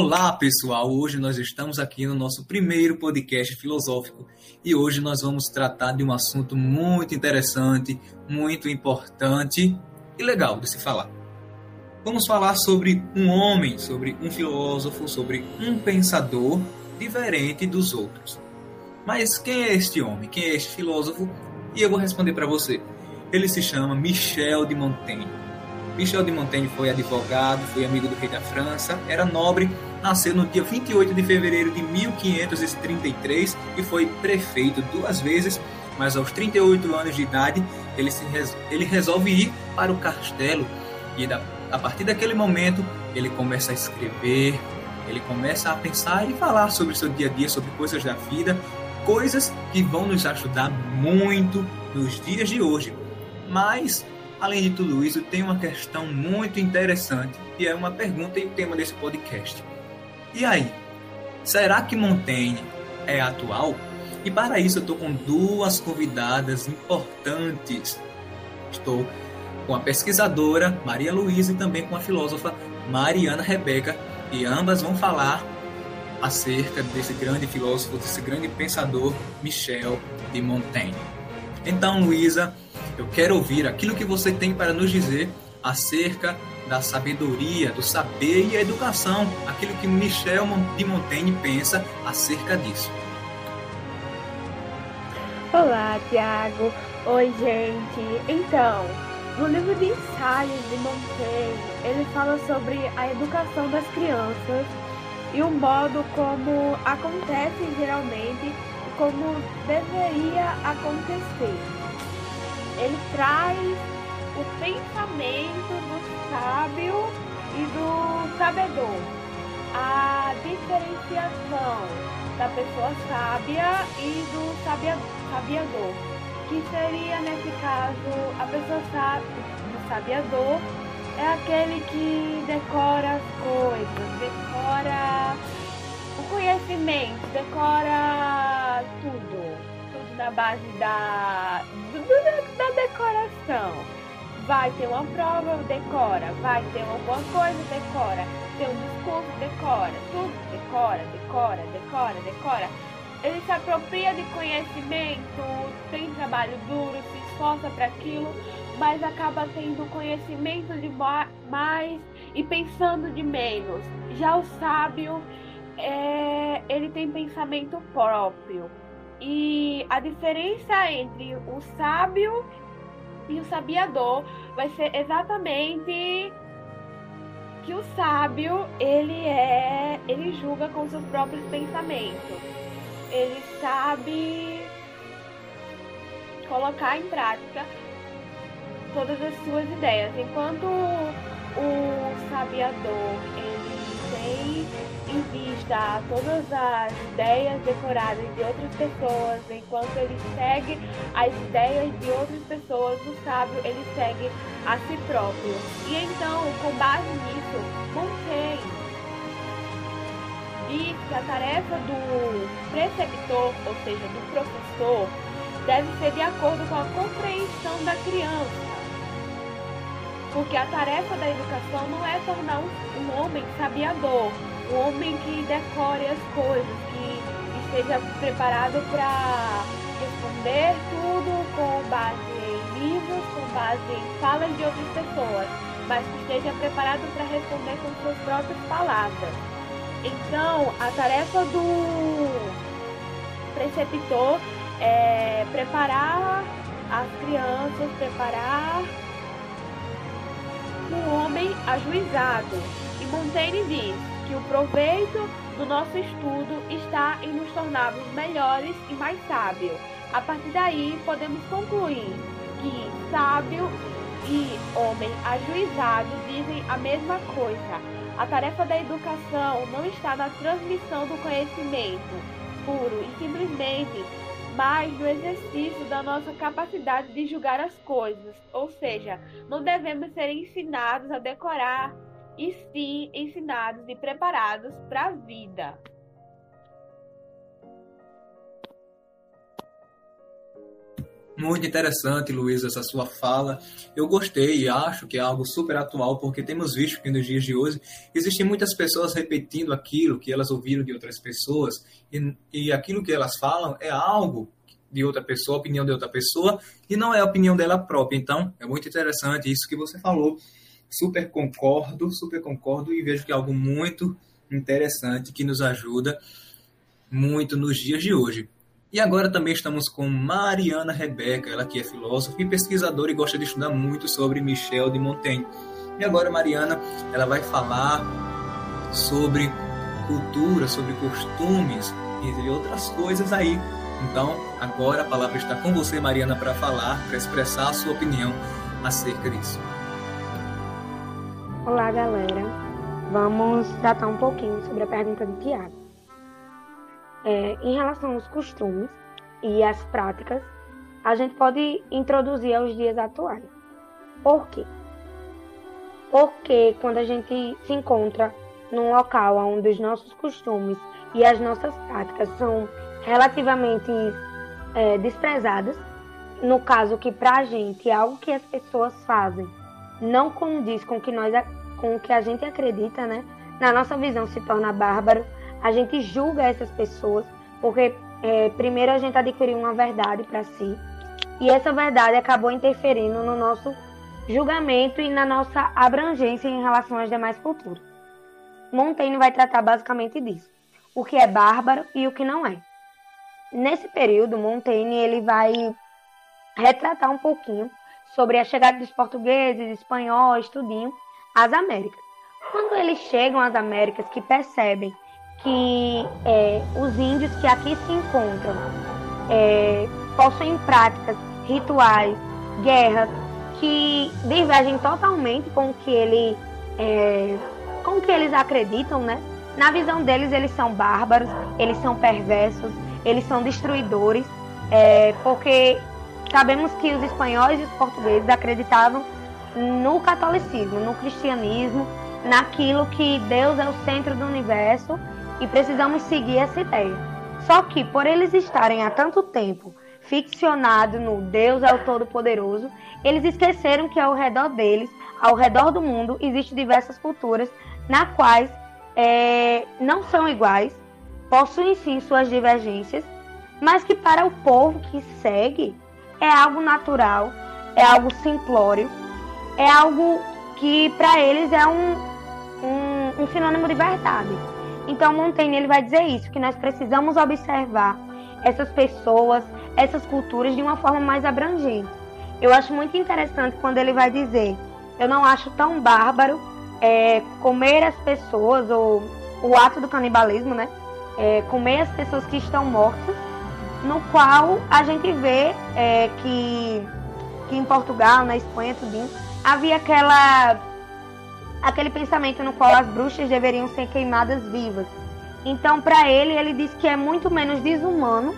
Olá, pessoal! Hoje nós estamos aqui no nosso primeiro podcast filosófico e hoje nós vamos tratar de um assunto muito interessante, muito importante e legal de se falar. Vamos falar sobre um homem, sobre um filósofo, sobre um pensador diferente dos outros. Mas quem é este homem? Quem é este filósofo? E eu vou responder para você. Ele se chama Michel de Montaigne. Michel de Montaigne foi advogado, foi amigo do rei da França, era nobre, nasceu no dia 28 de fevereiro de 1533 e foi prefeito duas vezes, mas aos 38 anos de idade ele, se, ele resolve ir para o castelo e da, a partir daquele momento ele começa a escrever, ele começa a pensar e falar sobre seu dia a dia, sobre coisas da vida, coisas que vão nos ajudar muito nos dias de hoje. Mas Além de tudo isso, tem uma questão muito interessante, e é uma pergunta e o tema desse podcast. E aí, será que Montaigne é atual? E para isso eu estou com duas convidadas importantes. Estou com a pesquisadora Maria Luísa e também com a filósofa Mariana Rebeca, e ambas vão falar acerca desse grande filósofo, desse grande pensador Michel de Montaigne. Então, Luísa, eu quero ouvir aquilo que você tem para nos dizer acerca da sabedoria, do saber e a educação, aquilo que Michel de Montaigne pensa acerca disso. Olá, Tiago. Oi, gente. Então, no livro de ensaios de Montaigne, ele fala sobre a educação das crianças e o modo como acontece geralmente e como deveria acontecer ele traz o pensamento do sábio e do sabedor, a diferenciação da pessoa sábia e do sabiador, que seria nesse caso a pessoa sábia, do sabiador é aquele que decora as coisas, decora o conhecimento, decora tudo na base da, da decoração. Vai ter uma prova, decora. Vai ter alguma coisa, decora. Tem um discurso, decora. Tudo decora, decora, decora, decora. Ele se apropria de conhecimento, tem trabalho duro, se esforça para aquilo, mas acaba tendo conhecimento de mais e pensando de menos. Já o sábio, é, ele tem pensamento próprio e a diferença entre o sábio e o sabiador vai ser exatamente que o sábio, ele é, ele julga com seus próprios pensamentos. Ele sabe colocar em prática todas as suas ideias, enquanto o sabiador, ele tem em vista todas as ideias decoradas de outras pessoas, enquanto ele segue as ideias de outras pessoas, o sábio ele segue a si próprio. E então, com base nisso, Montaigne diz que a tarefa do preceptor, ou seja, do professor, deve ser de acordo com a compreensão da criança. Porque a tarefa da educação não é tornar um homem sabiador, um homem que decore as coisas, que esteja preparado para responder tudo com base em livros, com base em falas de outras pessoas, mas que esteja preparado para responder com suas próprias palavras. Então, a tarefa do preceptor é preparar as crianças, preparar um homem ajuizado. E Montaigne diz: que o proveito do nosso estudo está em nos tornarmos melhores e mais sábios. A partir daí, podemos concluir que sábio e homem ajuizado dizem a mesma coisa. A tarefa da educação não está na transmissão do conhecimento puro e simplesmente, mas no exercício da nossa capacidade de julgar as coisas. Ou seja, não devemos ser ensinados a decorar e sim ensinados e preparados para a vida. Muito interessante, Luiz, essa sua fala. Eu gostei e acho que é algo super atual, porque temos visto que nos dias de hoje existem muitas pessoas repetindo aquilo que elas ouviram de outras pessoas, e, e aquilo que elas falam é algo de outra pessoa, opinião de outra pessoa, e não é a opinião dela própria. Então, é muito interessante isso que você falou. Super concordo, super concordo e vejo que é algo muito interessante que nos ajuda muito nos dias de hoje. E agora também estamos com Mariana Rebeca, ela que é filósofa e pesquisadora e gosta de estudar muito sobre Michel de Montaigne. E agora Mariana, ela vai falar sobre cultura, sobre costumes, entre outras coisas aí. Então, agora a palavra está com você, Mariana, para falar, para expressar a sua opinião acerca disso. Olá, galera. Vamos tratar um pouquinho sobre a pergunta de Tiago. É, em relação aos costumes e às práticas, a gente pode introduzir aos dias atuais. Por quê? Porque quando a gente se encontra num local onde os nossos costumes e as nossas práticas são relativamente é, desprezadas, no caso que para a gente é algo que as pessoas fazem não condiz com que nós com o que a gente acredita, né? Na nossa visão se torna bárbaro a gente julga essas pessoas, porque é, primeiro a gente adquiriu uma verdade para si, e essa verdade acabou interferindo no nosso julgamento e na nossa abrangência em relação às demais culturas. Montaigne vai tratar basicamente disso, o que é bárbaro e o que não é. Nesse período, Montaigne ele vai retratar um pouquinho sobre a chegada dos portugueses, espanhóis, tudinho, às Américas. Quando eles chegam às Américas, que percebem que é, os índios que aqui se encontram é, possuem práticas, rituais, guerras que divergem totalmente com o que ele é, com que eles acreditam, né? Na visão deles, eles são bárbaros, eles são perversos, eles são destruidores, é, porque sabemos que os espanhóis e os portugueses acreditavam no catolicismo, no cristianismo, naquilo que Deus é o centro do universo e precisamos seguir essa ideia. Só que, por eles estarem há tanto tempo ficcionados no Deus é o Todo-Poderoso, eles esqueceram que ao redor deles, ao redor do mundo, existem diversas culturas na quais é, não são iguais, possuem sim suas divergências, mas que para o povo que segue é algo natural, é algo simplório, é algo que para eles é um, um, um sinônimo de verdade. Então Montaigne ele vai dizer isso, que nós precisamos observar essas pessoas, essas culturas de uma forma mais abrangente. Eu acho muito interessante quando ele vai dizer, eu não acho tão bárbaro é, comer as pessoas ou o ato do canibalismo, né? É, comer as pessoas que estão mortas, no qual a gente vê é, que, que em Portugal, na Espanha, tudo havia aquela aquele pensamento no qual as bruxas deveriam ser queimadas vivas. Então, para ele, ele diz que é muito menos desumano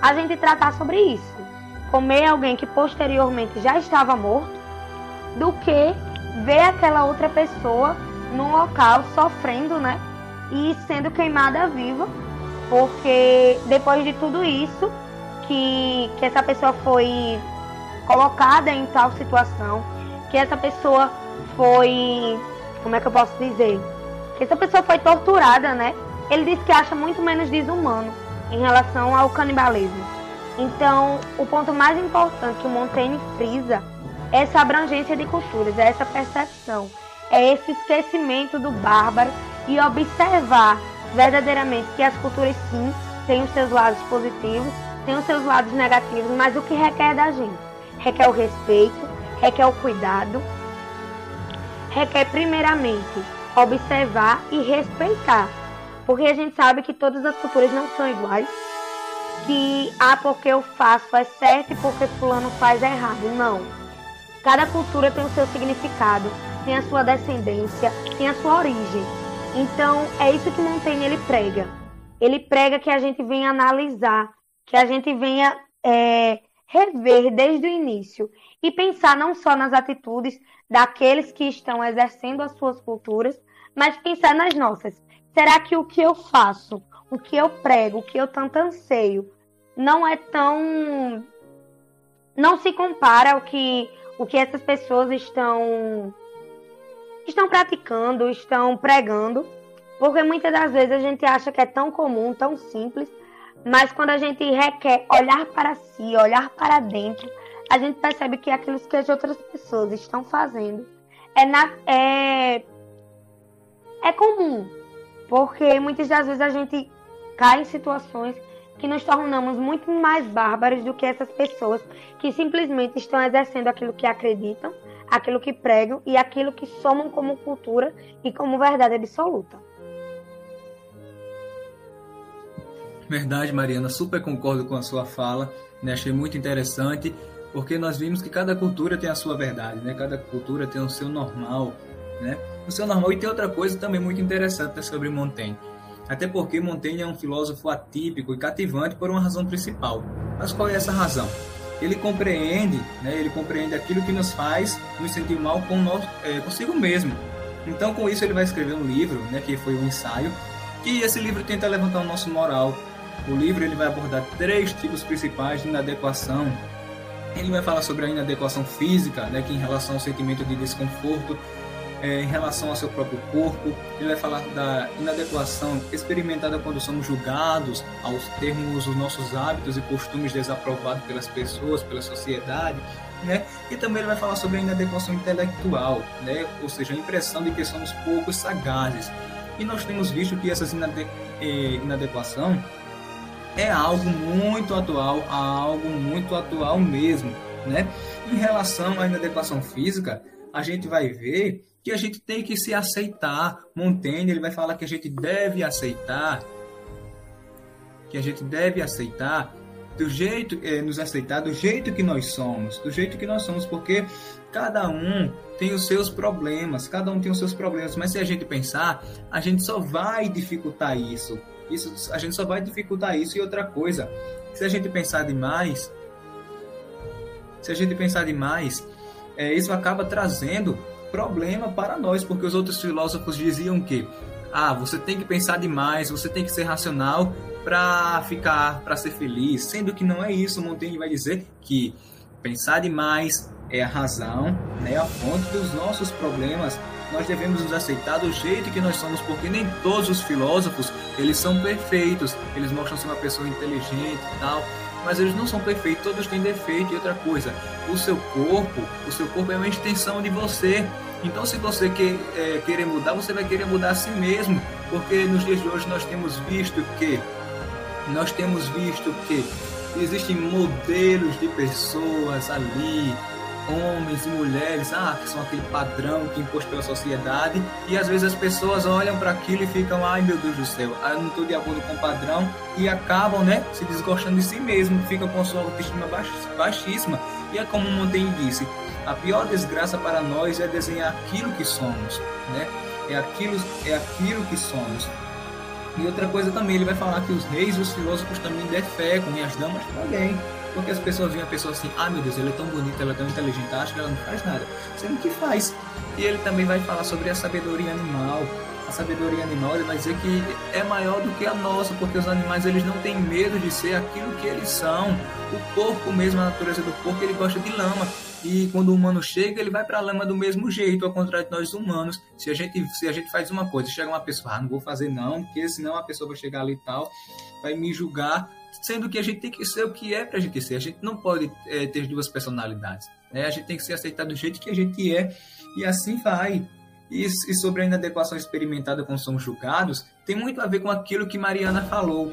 a gente tratar sobre isso. Comer alguém que posteriormente já estava morto, do que ver aquela outra pessoa num local sofrendo, né? E sendo queimada viva, porque depois de tudo isso, que, que essa pessoa foi colocada em tal situação, que essa pessoa foi como é que eu posso dizer? Que essa pessoa foi torturada, né? Ele diz que acha muito menos desumano em relação ao canibalismo. Então, o ponto mais importante que o Montaigne frisa é essa abrangência de culturas, é essa percepção, é esse esquecimento do bárbaro e observar verdadeiramente que as culturas sim têm os seus lados positivos, têm os seus lados negativos, mas o que requer da gente? Requer o respeito, requer o cuidado, requer primeiramente observar e respeitar, porque a gente sabe que todas as culturas não são iguais, que ah, porque eu faço é certo e porque fulano faz é errado. Não. Cada cultura tem o seu significado, tem a sua descendência, tem a sua origem. Então, é isso que Montaigne ele prega. Ele prega que a gente venha analisar, que a gente venha é, rever desde o início e pensar não só nas atitudes daqueles que estão exercendo as suas culturas, mas pensar nas nossas. Será que o que eu faço, o que eu prego, o que eu tanto anseio, não é tão não se compara o que, o que essas pessoas estão, estão praticando, estão pregando, porque muitas das vezes a gente acha que é tão comum, tão simples, mas quando a gente requer olhar para si, olhar para dentro, a gente percebe que aquilo que as outras pessoas estão fazendo é, na, é, é comum. Porque muitas das vezes a gente cai em situações que nos tornamos muito mais bárbaros do que essas pessoas que simplesmente estão exercendo aquilo que acreditam, aquilo que pregam e aquilo que somam como cultura e como verdade absoluta. Verdade, Mariana, super concordo com a sua fala, né? achei muito interessante, porque nós vimos que cada cultura tem a sua verdade, né? cada cultura tem o seu normal, né? o seu normal. E tem outra coisa também muito interessante sobre Montaigne, até porque Montaigne é um filósofo atípico e cativante por uma razão principal. Mas qual é essa razão? Ele compreende, né? ele compreende aquilo que nos faz nos sentir mal com nós, é, consigo mesmo. Então, com isso, ele vai escrever um livro, né, que foi um ensaio, que esse livro tenta levantar o nosso moral, o livro ele vai abordar três tipos principais de inadequação. Ele vai falar sobre a inadequação física, né, que em relação ao sentimento de desconforto, é, em relação ao seu próprio corpo. Ele vai falar da inadequação experimentada quando somos julgados ao termos os nossos hábitos e costumes desaprovados pelas pessoas, pela sociedade. Né? E também ele vai falar sobre a inadequação intelectual, né? ou seja, a impressão de que somos poucos sagazes. E nós temos visto que essa eh, inadequação é algo muito atual, algo muito atual mesmo, né? Em relação à inadequação física, a gente vai ver que a gente tem que se aceitar. Montaigne ele vai falar que a gente deve aceitar, que a gente deve aceitar do jeito, é, nos aceitar do jeito que nós somos, do jeito que nós somos, porque cada um tem os seus problemas, cada um tem os seus problemas, mas se a gente pensar, a gente só vai dificultar isso. Isso a gente só vai dificultar isso e outra coisa. Se a gente pensar demais, se a gente pensar demais, é, isso acaba trazendo problema para nós, porque os outros filósofos diziam que ah, você tem que pensar demais, você tem que ser racional para ficar, para ser feliz, sendo que não é isso. Montaigne vai dizer que pensar demais é a razão, né, a fonte dos nossos problemas nós devemos nos aceitar do jeito que nós somos, porque nem todos os filósofos, eles são perfeitos, eles mostram ser uma pessoa inteligente e tal, mas eles não são perfeitos, todos têm defeito e outra coisa, o seu corpo, o seu corpo é uma extensão de você, então se você quer, é, querer mudar, você vai querer mudar a si mesmo, porque nos dias de hoje nós temos visto que, nós temos visto que existem modelos de pessoas ali, homens e mulheres, ah, que são aquele padrão que é imposto pela sociedade, e às vezes as pessoas olham para aquilo e ficam, ai meu Deus do céu, eu não estou de acordo com o padrão, e acabam, né, se desgostando de si mesmo, ficam com sua autoestima baixíssima. E é como Montaigne disse, a pior desgraça para nós é desenhar aquilo que somos, né? É aquilo, é aquilo que somos. E outra coisa também, ele vai falar que os reis os filósofos também defecam, e as damas também. Porque as pessoas veem a pessoa assim, ah meu Deus, ela é tão bonita, ela é tão inteligente, acho que ela não faz nada. Sendo que faz. E ele também vai falar sobre a sabedoria animal. A sabedoria animal ele vai dizer que é maior do que a nossa, porque os animais eles não têm medo de ser aquilo que eles são. O porco mesmo, a natureza do porco, ele gosta de lama. E quando o humano chega, ele vai para a lama do mesmo jeito, ao contrário de nós humanos. Se a gente, se a gente faz uma coisa, chega uma pessoa, ah, não vou fazer não, porque senão a pessoa vai chegar ali e tal, vai me julgar sendo que a gente tem que ser o que é para a gente ser. A gente não pode é, ter duas personalidades. Né? A gente tem que ser aceitado do jeito que a gente é e assim vai. E, e sobre a inadequação experimentada quando somos julgados, tem muito a ver com aquilo que Mariana falou.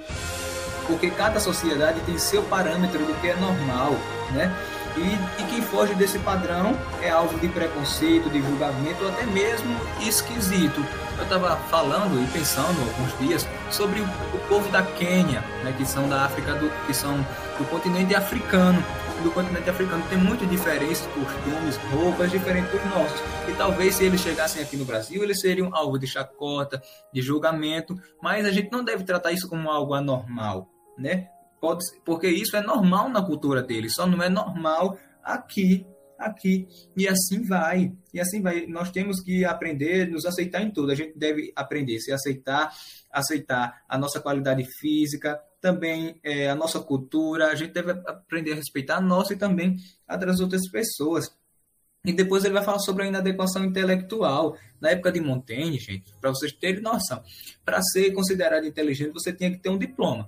Porque cada sociedade tem seu parâmetro do que é normal, né? E, e, quem foge desse padrão é alvo de preconceito, de julgamento ou até mesmo esquisito. Eu estava falando e pensando alguns dias sobre o, o, povo da Quênia, né, que são da África, do, que são do continente africano. Do continente africano tem muito diferentes costumes, roupas diferentes dos nossos. E talvez se eles chegassem aqui no Brasil, eles seriam alvo de chacota, de julgamento, mas a gente não deve tratar isso como algo anormal, né? Pode, porque isso é normal na cultura deles, só não é normal aqui, aqui. E assim vai. E assim vai. Nós temos que aprender, nos aceitar em tudo. A gente deve aprender, se aceitar, aceitar a nossa qualidade física, também é, a nossa cultura, a gente deve aprender a respeitar a nossa e também a das outras pessoas. E depois ele vai falar sobre a inadequação intelectual. Na época de Montaigne, gente, para vocês terem noção, para ser considerado inteligente, você tinha que ter um diploma.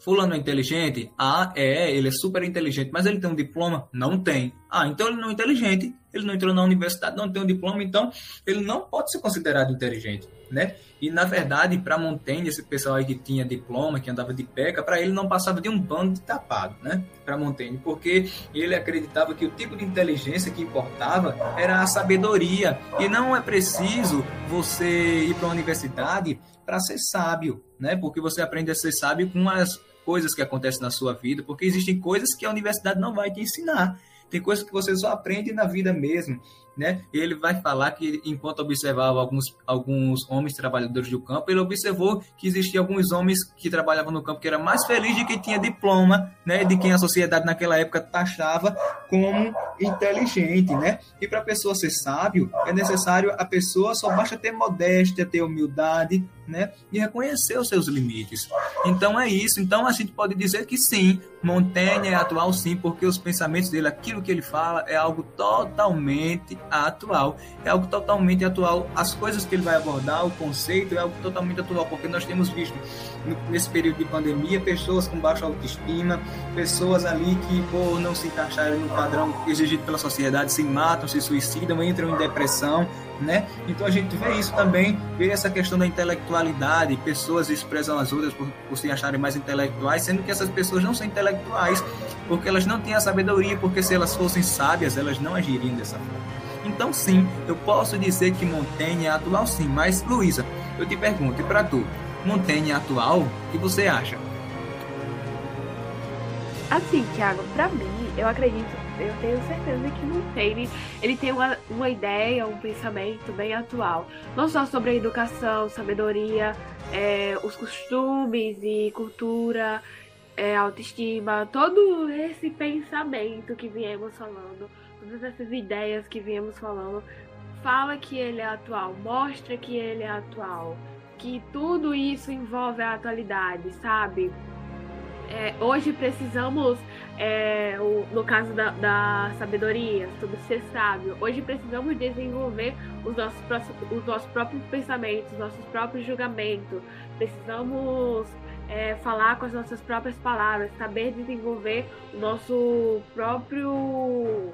Fulano é inteligente? Ah, é, ele é super inteligente, mas ele tem um diploma? Não tem. Ah, então ele não é inteligente, ele não entrou na universidade, não tem um diploma, então ele não pode ser considerado inteligente né? E na verdade, para Montaigne, esse pessoal aí que tinha diploma, que andava de peca, para ele não passava de um bando de tapado, né? Para Montaigne, porque ele acreditava que o tipo de inteligência que importava era a sabedoria, e não é preciso você ir para a universidade para ser sábio, né? Porque você aprende a ser sábio com as coisas que acontecem na sua vida, porque existem coisas que a universidade não vai te ensinar. Tem coisas que você só aprende na vida mesmo né? Ele vai falar que enquanto observava alguns, alguns homens trabalhadores do campo, ele observou que existiam alguns homens que trabalhavam no campo que era mais feliz de quem tinha diploma, né? De quem a sociedade naquela época taxava como inteligente, né? E para a pessoa ser sábio, é necessário a pessoa só basta ter modéstia, ter humildade, né? E reconhecer os seus limites. Então é isso. Então a gente pode dizer que sim, Montaigne é atual sim, porque os pensamentos dele, aquilo que ele fala, é algo totalmente atual. É algo totalmente atual. As coisas que ele vai abordar, o conceito, é algo totalmente atual, porque nós temos visto nesse período de pandemia pessoas com baixa autoestima, pessoas ali que, por não se encaixarem no padrão exigido pela sociedade, se matam, se suicidam, entram em depressão né? Então a gente vê isso também, vê essa questão da intelectualidade, pessoas desprezam as outras por, por se acharem mais intelectuais, sendo que essas pessoas não são intelectuais, porque elas não têm a sabedoria, porque se elas fossem sábias, elas não agiriam dessa forma. Então sim, eu posso dizer que Montaigne é atual sim, mas Luísa, eu te pergunto, e para tu, Montaigne é atual? O que você acha? Assim, Thiago, para mim, eu acredito, eu tenho certeza que Montaigne, ele tem uma, uma ideia, um pensamento bem atual. Não só sobre a educação, sabedoria, é, os costumes e cultura, é, autoestima, todo esse pensamento que viemos falando, todas essas ideias que viemos falando, fala que ele é atual, mostra que ele é atual, que tudo isso envolve a atualidade, sabe? É, hoje precisamos, é, o, no caso da, da, sabedoria, sobre ser sábio, hoje precisamos desenvolver os nossos, os nossos próprios pensamentos, os nossos próprios julgamentos, precisamos é, falar com as nossas próprias palavras, saber desenvolver o nosso próprio.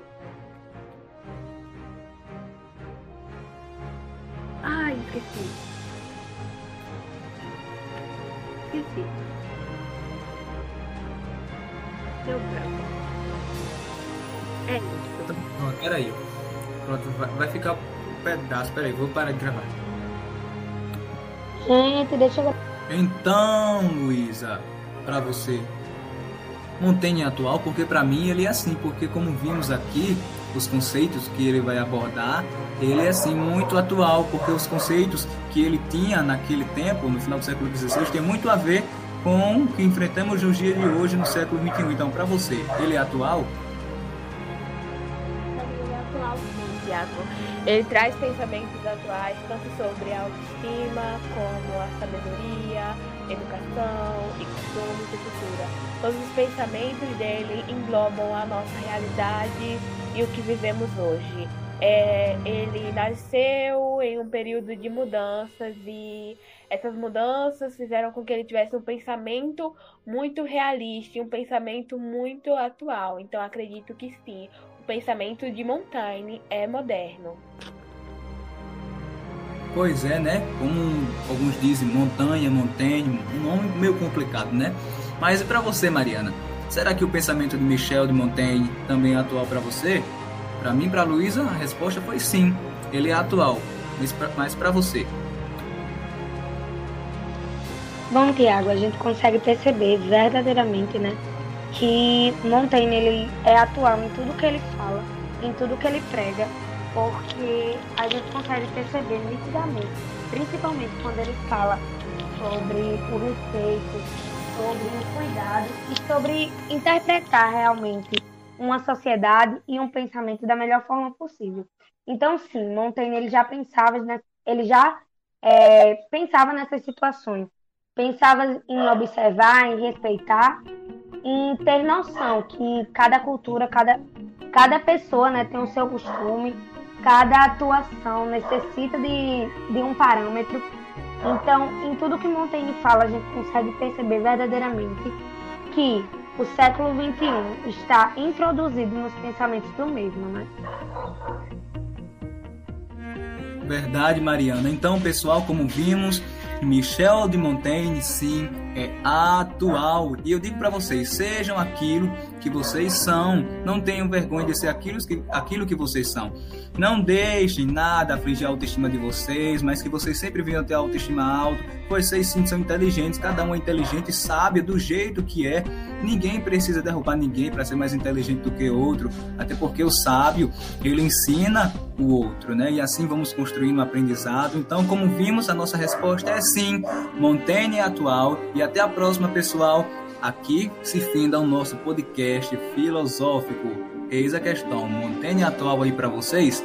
Ai, esqueci. Esqueci. Deu branco. É isso. Pronto, peraí. Pronto, vai, vai ficar um pedaço. Peraí, vou parar de gravar. Gente, deixa eu. Então, Luísa, para você, Montaigne atual, porque para mim ele é assim, porque como vimos aqui, os conceitos que ele vai abordar, ele é assim muito atual, porque os conceitos que ele tinha naquele tempo, no final do século XVI, tem muito a ver com o que enfrentamos nos dias de hoje, no século XXI. Então, para você, ele é atual? Ele é. Ele traz pensamentos atuais, tanto sobre a autoestima, como a sabedoria, educação e costumes e cultura. Todos os pensamentos dele englobam a nossa realidade e o que vivemos hoje. É, ele nasceu em um período de mudanças e essas mudanças fizeram com que ele tivesse um pensamento muito realista, um pensamento muito atual. Então acredito que sim, o pensamento de Montaigne é moderno. Pois é, né? Como alguns dizem, montanha, Montaigne, um nome meio complicado, né? Mas e para você, Mariana? Será que o pensamento de Michel de Montaigne também é atual para você? Para mim, para Luísa, a resposta foi sim. Ele é atual. Mas para você? Bom, Tiago, a gente consegue perceber verdadeiramente, né, que Montaigne ele é atual em tudo que ele fala, em tudo que ele prega, porque a gente consegue perceber nitidamente, principalmente quando ele fala sobre o respeito, sobre o cuidado e sobre interpretar realmente uma sociedade e um pensamento da melhor forma possível. Então, sim, Montaigne ele já pensava, ele já é, pensava nessas situações. Pensava em observar, em respeitar, em ter noção que cada cultura, cada, cada pessoa né, tem o seu costume, cada atuação necessita de, de um parâmetro. Então, em tudo que Montaigne fala, a gente consegue perceber verdadeiramente que o século XXI está introduzido nos pensamentos do mesmo, né? Verdade, Mariana. Então, pessoal, como vimos, Michel de Montaigne, sim, é atual. E eu digo para vocês, sejam aquilo que vocês são. Não tenham vergonha de ser aquilo que, aquilo que vocês são. Não deixem nada afligir a autoestima de vocês, mas que vocês sempre venham ter a autoestima alta, pois vocês sim são inteligentes, cada um é inteligente e sábio do jeito que é. Ninguém precisa derrubar ninguém para ser mais inteligente do que outro, até porque o sábio, ele ensina o outro, né? E assim vamos construindo um aprendizado. Então, como vimos, a nossa resposta é sim. Montaigne é atual e até a próxima, pessoal. Aqui se finda o nosso podcast filosófico. Eis a questão, Montaigne atual aí para vocês?